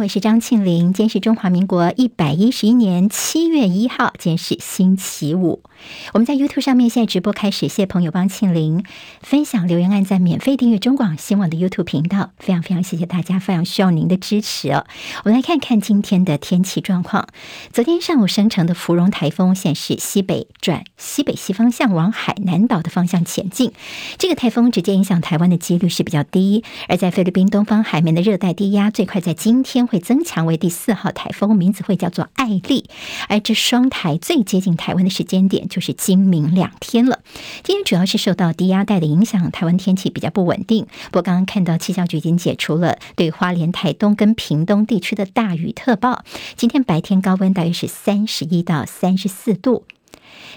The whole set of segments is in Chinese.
我是张庆林。今天是中华民国一百一十一年七月一号，今天是星期五。我们在 YouTube 上面现在直播开始，谢谢朋友帮庆玲分享、留言、按赞、免费订阅中广新闻网的 YouTube 频道，非常非常谢谢大家，非常需要您的支持哦。我们来看看今天的天气状况。昨天上午生成的芙蓉台风，现在是西北转西北西方向往海南岛的方向前进。这个台风直接影响台湾的几率是比较低，而在菲律宾东方海面的热带低压，最快在今天会增强为第四号台风，名字会叫做艾丽。而这双台最接近台湾的时间点。就是今明两天了。今天主要是受到低压带的影响，台湾天气比较不稳定。不过刚刚看到气象局已经解除了对花莲、台东跟屏东地区的大雨特报。今天白天高温大约是三十一到三十四度。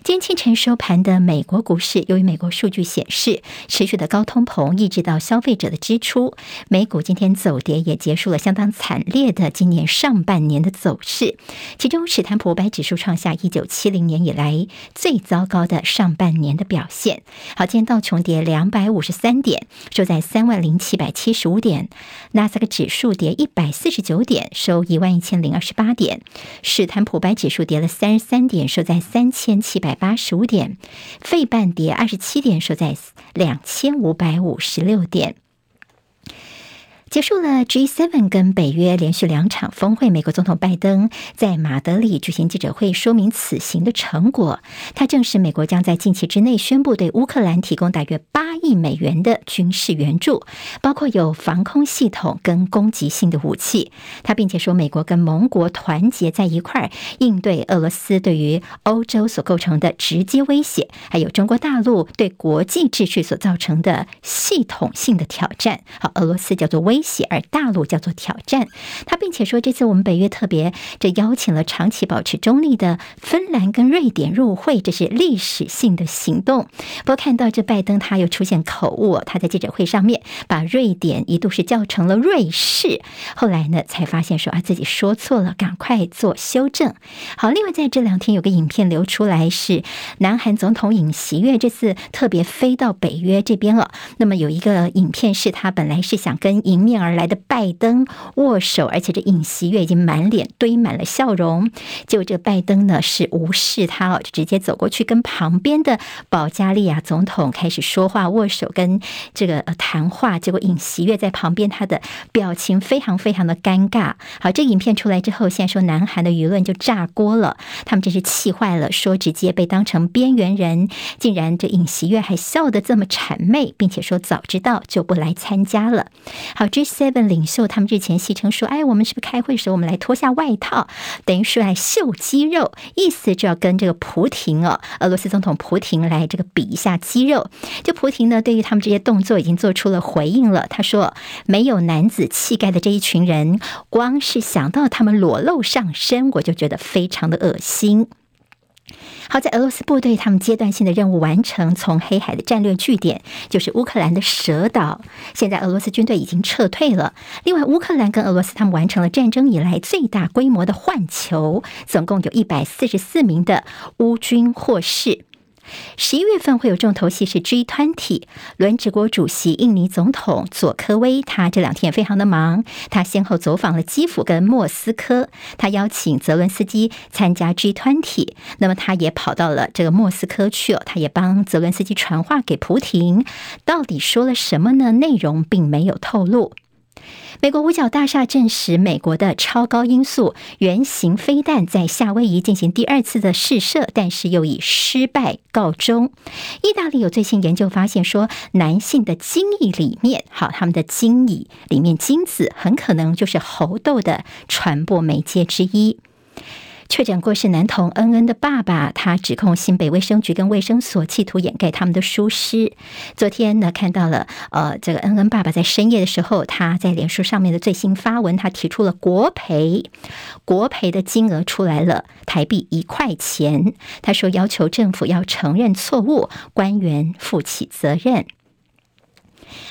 今天清晨收盘的美国股市，由于美国数据显示持续的高通膨抑制到消费者的支出，美股今天走跌，也结束了相当惨烈的今年上半年的走势。其中，史坦普五百指数创下一九七零年以来最糟糕的上半年的表现。好，今天道琼跌两百五十三点，收在三万零七百七十五点；纳斯达克指数跌一百四十九点，收一万一千零二十八点；史坦普五百指数跌了三十三点，收在三千七百。八十五点，费半跌二十七点，收在两千五百五十六点。结束了 G7 跟北约连续两场峰会，美国总统拜登在马德里举行记者会，说明此行的成果。他证实，美国将在近期之内宣布对乌克兰提供大约八亿美元的军事援助，包括有防空系统跟攻击性的武器。他并且说，美国跟盟国团结在一块儿，应对俄罗斯对于欧洲所构成的直接威胁，还有中国大陆对国际秩序所造成的系统性的挑战。好，俄罗斯叫做威。而大陆叫做挑战，他并且说，这次我们北约特别这邀请了长期保持中立的芬兰跟瑞典入会，这是历史性的行动。不过看到这拜登他又出现口误，他在记者会上面把瑞典一度是叫成了瑞士，后来呢才发现说啊自己说错了，赶快做修正。好，另外在这两天有个影片流出来，是南韩总统尹锡悦这次特别飞到北约这边了。那么有一个影片是他本来是想跟迎面。面而来的拜登握手，而且这尹锡悦已经满脸堆满了笑容。结果这个拜登呢是无视他哦，就直接走过去跟旁边的保加利亚总统开始说话握手，跟这个谈话。结果尹锡悦在旁边，他的表情非常非常的尴尬。好，这个影片出来之后，现在说南韩的舆论就炸锅了，他们真是气坏了，说直接被当成边缘人，竟然这尹锡悦还笑得这么谄媚，并且说早知道就不来参加了。好，这。Seven 领袖他们日前戏称说：“哎，我们是不是开会时候我们来脱下外套，等于说来秀肌肉，意思就要跟这个普廷哦，俄罗斯总统普廷来这个比一下肌肉。”就普廷呢，对于他们这些动作已经做出了回应了，他说：“没有男子气概的这一群人，光是想到他们裸露上身，我就觉得非常的恶心。”好在俄罗斯部队他们阶段性的任务完成，从黑海的战略据点就是乌克兰的蛇岛，现在俄罗斯军队已经撤退了。另外，乌克兰跟俄罗斯他们完成了战争以来最大规模的换球，总共有一百四十四名的乌军获释。十一月份会有重头戏是 G20，轮值国主席印尼总统佐科威，他这两天也非常的忙，他先后走访了基辅跟莫斯科，他邀请泽伦斯基参加 G20，那么他也跑到了这个莫斯科去哦，他也帮泽伦斯基传话给普廷，到底说了什么呢？内容并没有透露。美国五角大厦证实，美国的超高音速原型飞弹在夏威夷进行第二次的试射，但是又以失败告终。意大利有最新研究发现说，男性的精液里面，好，他们的精液里面精子很可能就是猴痘的传播媒介之一。确诊过世男童恩恩的爸爸，他指控新北卫生局跟卫生所企图掩盖他们的疏失。昨天呢，看到了呃，这个恩恩爸爸在深夜的时候，他在脸书上面的最新发文，他提出了国赔，国赔的金额出来了，台币一块钱。他说要求政府要承认错误，官员负起责任。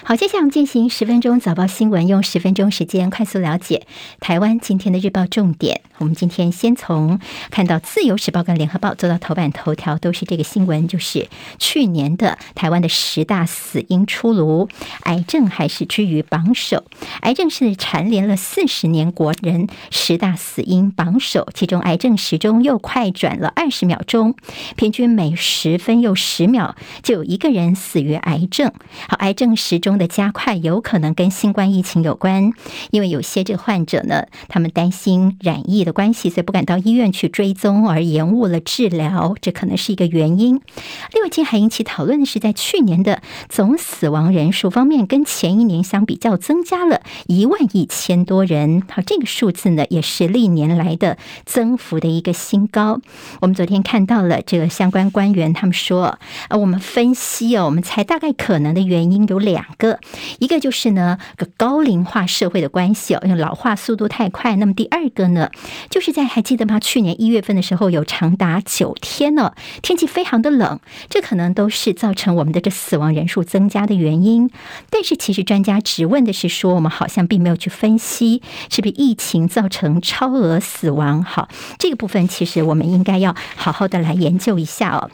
好，接下来我们进行十分钟早报新闻，用十分钟时间快速了解台湾今天的日报重点。我们今天先从看到《自由时报》跟《联合报》做到头版头条，都是这个新闻，就是去年的台湾的十大死因出炉，癌症还是居于榜首。癌症是蝉联了四十年国人十大死因榜首，其中癌症时钟又快转了二十秒钟，平均每十分又十秒就有一个人死于癌症。好，癌症是时钟的加快有可能跟新冠疫情有关，因为有些这个患者呢，他们担心染疫的关系，所以不敢到医院去追踪，而延误了治疗，这可能是一个原因。另外，今天还引起讨论的是，在去年的总死亡人数方面，跟前一年相比较增加了一万一千多人。好，这个数字呢，也是历年来的增幅的一个新高。我们昨天看到了这个相关官员他们说，呃，我们分析哦，我们才大概可能的原因有两两个，一个就是呢，个高龄化社会的关系哦，因为老化速度太快。那么第二个呢，就是在还记得吗？去年一月份的时候，有长达九天呢，天气非常的冷，这可能都是造成我们的这死亡人数增加的原因。但是其实专家直问的是说，我们好像并没有去分析是不是疫情造成超额死亡。好，这个部分其实我们应该要好好的来研究一下哦。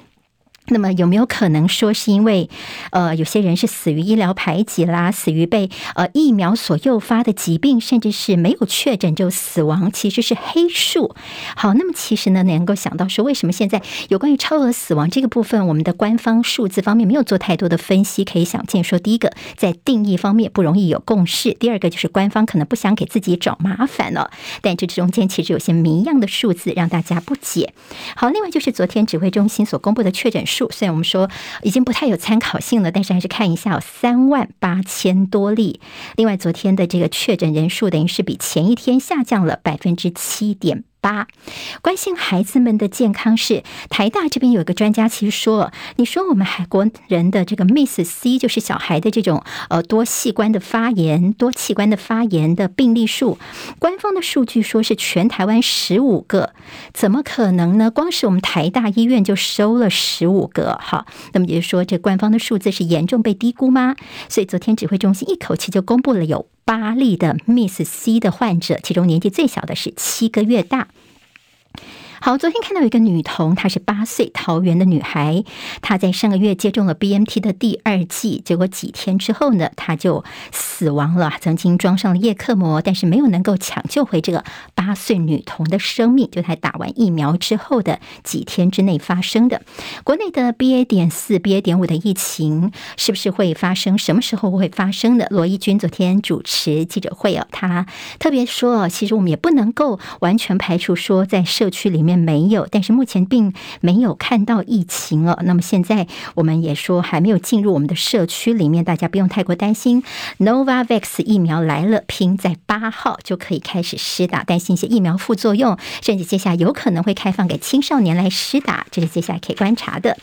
那么有没有可能说是因为，呃，有些人是死于医疗排挤啦，死于被呃疫苗所诱发的疾病，甚至是没有确诊就死亡，其实是黑数。好，那么其实呢，能够想到说，为什么现在有关于超额死亡这个部分，我们的官方数字方面没有做太多的分析？可以想见，说第一个在定义方面不容易有共识，第二个就是官方可能不想给自己找麻烦了。但这中间其实有些谜样的数字让大家不解。好，另外就是昨天指挥中心所公布的确诊数。虽然我们说已经不太有参考性了，但是还是看一下有三万八千多例。另外，昨天的这个确诊人数等于是比前一天下降了百分之七点。八，关心孩子们的健康是台大这边有一个专家，其实说，你说我们海国人的这个 Miss C 就是小孩的这种呃多器官的发炎、多器官的发炎的病例数，官方的数据说是全台湾十五个，怎么可能呢？光是我们台大医院就收了十五个，哈，那么也就是说，这官方的数字是严重被低估吗？所以昨天指挥中心一口气就公布了有。八例的 Miss C 的患者，其中年纪最小的是七个月大。好，昨天看到一个女童，她是八岁，桃园的女孩，她在上个月接种了 BNT 的第二剂，结果几天之后呢，她就死亡了，曾经装上了叶克膜，但是没有能够抢救回这个八岁女童的生命，就在打完疫苗之后的几天之内发生的。国内的 BA 点四、BA 点五的疫情是不是会发生？什么时候会发生的？罗伊军昨天主持记者会哦，他特别说，其实我们也不能够完全排除说在社区里面。面没有，但是目前并没有看到疫情哦。那么现在我们也说还没有进入我们的社区里面，大家不用太过担心。Novavax 疫苗来了，拼在八号就可以开始施打，担心一些疫苗副作用，甚至接下来有可能会开放给青少年来施打，这是接下来可以观察的。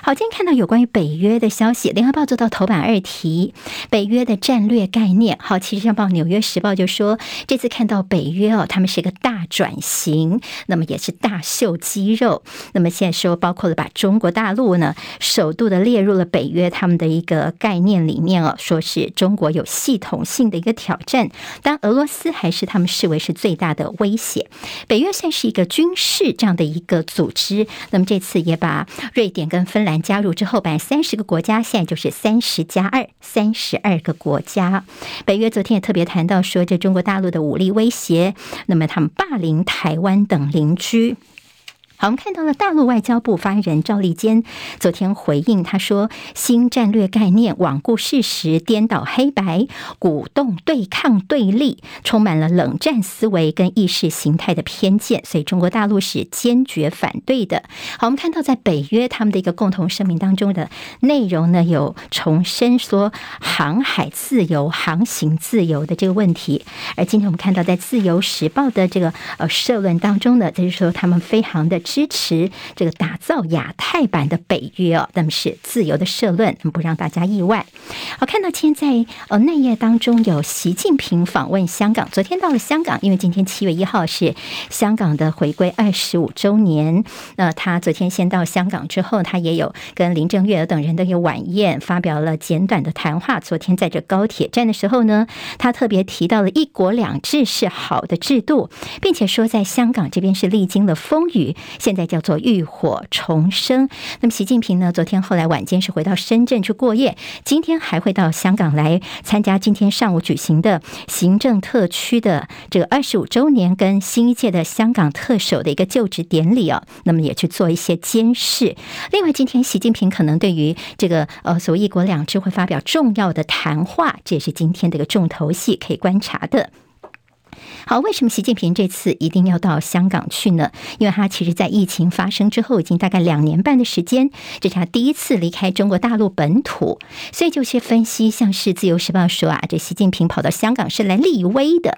好，今天看到有关于北约的消息，《联合报》做到头版二题，北约的战略概念。好，其实像报《纽约时报》就说，这次看到北约哦，他们是一个大转型，那么也是大秀肌肉。那么现在说，包括了把中国大陆呢，首度的列入了北约他们的一个概念里面哦，说是中国有系统性的一个挑战，当俄罗斯还是他们视为是最大的威胁。北约算是一个军事这样的一个组织，那么这次也把瑞典跟芬兰。加入之后，本来三十个国家，现在就是三十加二，三十二个国家。北约昨天也特别谈到说，这中国大陆的武力威胁，那么他们霸凌台湾等邻居。好，我们看到了大陆外交部发言人赵立坚昨天回应，他说：“新战略概念罔顾事实，颠倒黑白，鼓动对抗对立，充满了冷战思维跟意识形态的偏见，所以中国大陆是坚决反对的。”好，我们看到在北约他们的一个共同声明当中的内容呢，有重申说航海自由、航行自由的这个问题。而今天我们看到在《自由时报》的这个呃社论当中呢，就是说他们非常的。支持这个打造亚太版的北约哦，那么是自由的社论，不让大家意外。好，看到今天在呃内页当中有习近平访问香港，昨天到了香港，因为今天七月一号是香港的回归二十五周年，那他昨天先到香港之后，他也有跟林郑月娥等人的一个晚宴，发表了简短的谈话。昨天在这高铁站的时候呢，他特别提到了一国两制是好的制度，并且说在香港这边是历经了风雨，现在叫做浴火重生。那么习近平呢，昨天后来晚间是回到深圳去过夜，今天还会到香港来参加今天上午举行的行政特区的这个二十五周年跟新一届的香港特首的一个就职典礼啊。那么也去做一些监视。另外，今天习近平可能对于这个呃所谓一国两制会发表重要的谈话，这也是今天的一个重头戏，可以观察的。好，为什么习近平这次一定要到香港去呢？因为他其实，在疫情发生之后，已经大概两年半的时间，这是他第一次离开中国大陆本土。所以，就些分析，像是《自由时报》说啊，这习近平跑到香港是来立威的；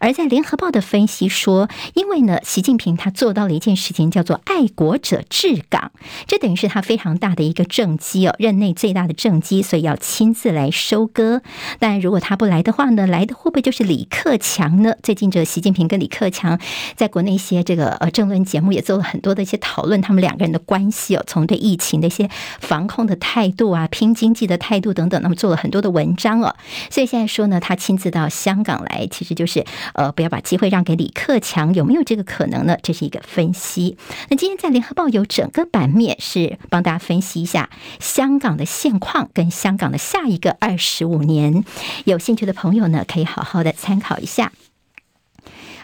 而在《联合报》的分析说，因为呢，习近平他做到了一件事情，叫做爱国者治港，这等于是他非常大的一个政绩哦，任内最大的政绩，所以要亲自来收割。但如果他不来的话呢，来的会不会就是李克强呢？最近。习近平跟李克强在国内一些这个呃政论节目也做了很多的一些讨论，他们两个人的关系哦，从对疫情的一些防控的态度啊，拼经济的态度等等，那么做了很多的文章哦。所以现在说呢，他亲自到香港来，其实就是呃不要把机会让给李克强，有没有这个可能呢？这是一个分析。那今天在联合报有整个版面是帮大家分析一下香港的现况跟香港的下一个二十五年，有兴趣的朋友呢，可以好好的参考一下。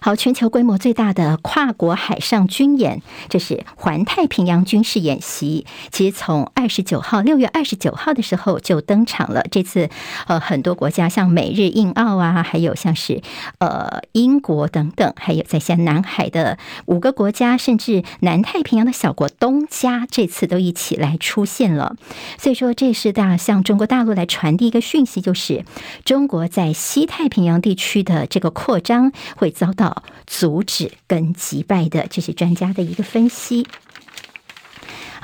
好，全球规模最大的跨国海上军演，这是环太平洋军事演习。其实从二十九号，六月二十九号的时候就登场了。这次，呃，很多国家像美日印澳啊，还有像是呃英国等等，还有在像南海的五个国家，甚至南太平洋的小国东加，这次都一起来出现了。所以说，这是大向中国大陆来传递一个讯息，就是中国在西太平洋地区的这个扩张会遭到。阻止跟击败的，这些专家的一个分析。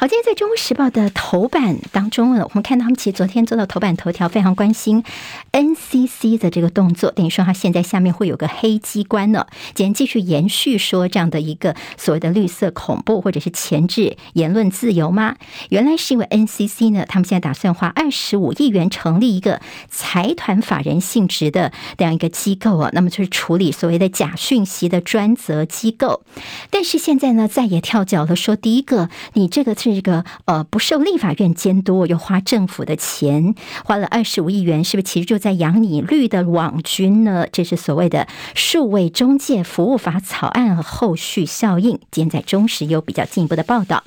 好，今天在《中国时报》的头版当中呢，我们看到他们其实昨天做到头版头条，非常关心 NCC 的这个动作，等于说他现在下面会有个黑机关呢，今天继续延续说这样的一个所谓的绿色恐怖或者是钳制言论自由吗？原来是因为 NCC 呢，他们现在打算花二十五亿元成立一个财团法人性质的这样一个机构啊，那么就是处理所谓的假讯息的专责机构，但是现在呢，再也跳脚了，说第一个你这个。这个呃不受立法院监督，又花政府的钱，花了二十五亿元，是不是其实就在养你绿的网军呢？这是所谓的数位中介服务法草案和后续效应。今天在中时有比较进一步的报道。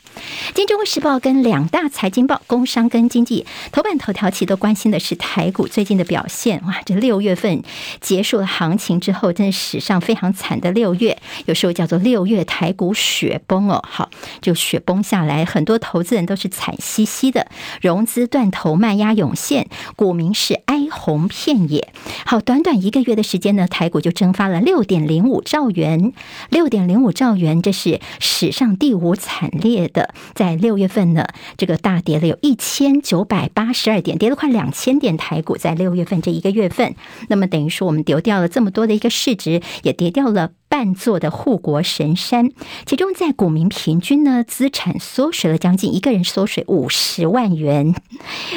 今天中国时报跟两大财经报、工商跟经济头版头条其实都关心的是台股最近的表现。哇，这六月份结束了行情之后，真是史上非常惨的六月，有时候叫做六月台股雪崩哦。好，就雪崩下来很多。多投资人都是惨兮兮的，融资断头，卖压涌现，股民是哀鸿遍野。好，短短一个月的时间呢，台股就蒸发了六点零五兆元，六点零五兆元，这是史上第五惨烈的。在六月份呢，这个大跌了有一千九百八十二点，跌了快两千点。台股在六月份这一个月份，那么等于说我们丢掉了这么多的一个市值，也跌掉了。半座的护国神山，其中在股民平均呢，资产缩水了将近一个人缩水五十万元。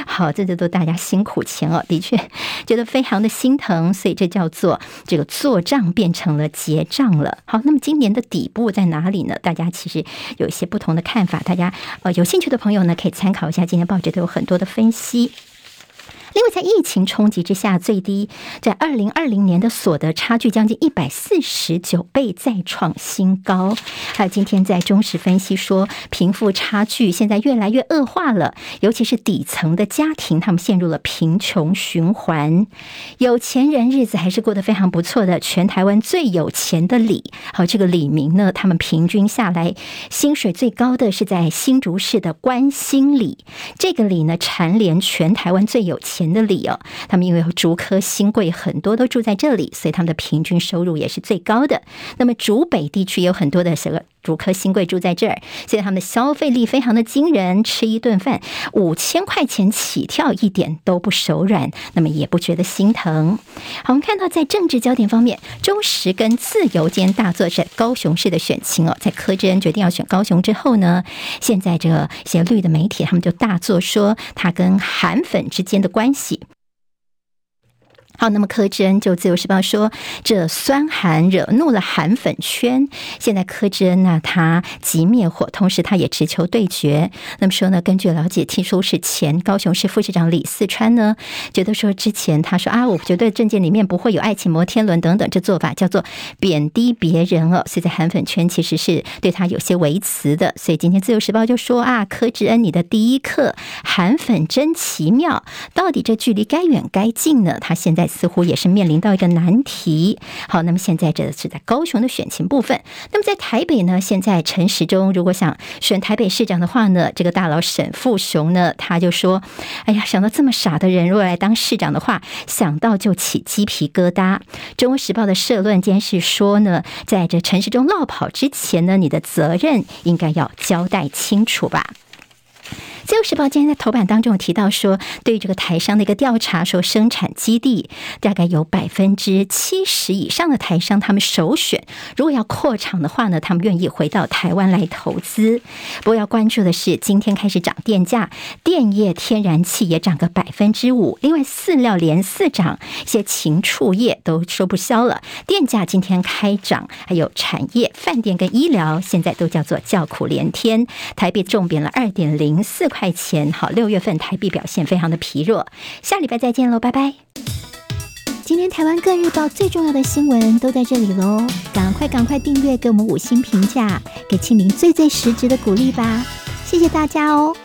好，这这都大家辛苦钱哦，的确觉得非常的心疼，所以这叫做这个做账变成了结账了。好，那么今年的底部在哪里呢？大家其实有一些不同的看法，大家呃有兴趣的朋友呢，可以参考一下，今天报纸都有很多的分析。另外，在疫情冲击之下，最低在二零二零年的所得差距将近一百四十九倍，再创新高。还有今天在中时分析说，贫富差距现在越来越恶化了，尤其是底层的家庭，他们陷入了贫穷循环。有钱人日子还是过得非常不错的，全台湾最有钱的李，好，这个李明呢，他们平均下来薪水最高的是在新竹市的关心里，这个里呢，蝉联全台湾最有钱人的里哦，他们因为竹科新贵很多都住在这里，所以他们的平均收入也是最高的。那么竹北地区有很多的这个主科新贵住在这儿，现在他们的消费力非常的惊人，吃一顿饭五千块钱起跳，一点都不手软，那么也不觉得心疼。好，我们看到在政治焦点方面，中时跟自由间大作战高雄市的选情哦，在柯志恩决定要选高雄之后呢，现在这些绿的媒体他们就大作说他跟韩粉之间的关系。好，那么柯志恩就《自由时报》说，这酸寒惹怒了韩粉圈。现在柯志恩呢，他急灭火，同时他也直球对决。那么说呢，根据了解，听说是前高雄市副市长李四川呢，觉得说之前他说啊，我觉得政见里面不会有爱情摩天轮等等，这做法叫做贬低别人哦。所以在韩粉圈其实是对他有些微词的。所以今天《自由时报》就说啊，柯志恩你的第一课，韩粉真奇妙，到底这距离该远该近呢？他现在。似乎也是面临到一个难题。好，那么现在这是在高雄的选情部分。那么在台北呢？现在陈时中如果想选台北市长的话呢，这个大佬沈富雄呢，他就说：“哎呀，想到这么傻的人，如果来当市长的话，想到就起鸡皮疙瘩。”《中国时报》的社论间是说呢，在这陈时中落跑之前呢，你的责任应该要交代清楚吧。自由时报今天在头版当中有提到说，对于这个台商的一个调查，说生产基地大概有百分之七十以上的台商，他们首选如果要扩厂的话呢，他们愿意回到台湾来投资。不过要关注的是，今天开始涨电价，电业、天然气也涨个百分之五，另外饲料连四涨，一些禽畜业都说不消了。电价今天开涨，还有产业、饭店跟医疗，现在都叫做叫苦连天。台币重贬了二点零四。块钱好，六月份台币表现非常的疲弱，下礼拜再见喽，拜拜。今天台湾各日报最重要的新闻都在这里喽，赶快赶快订阅，给我们五星评价，给庆林最最实质的鼓励吧，谢谢大家哦。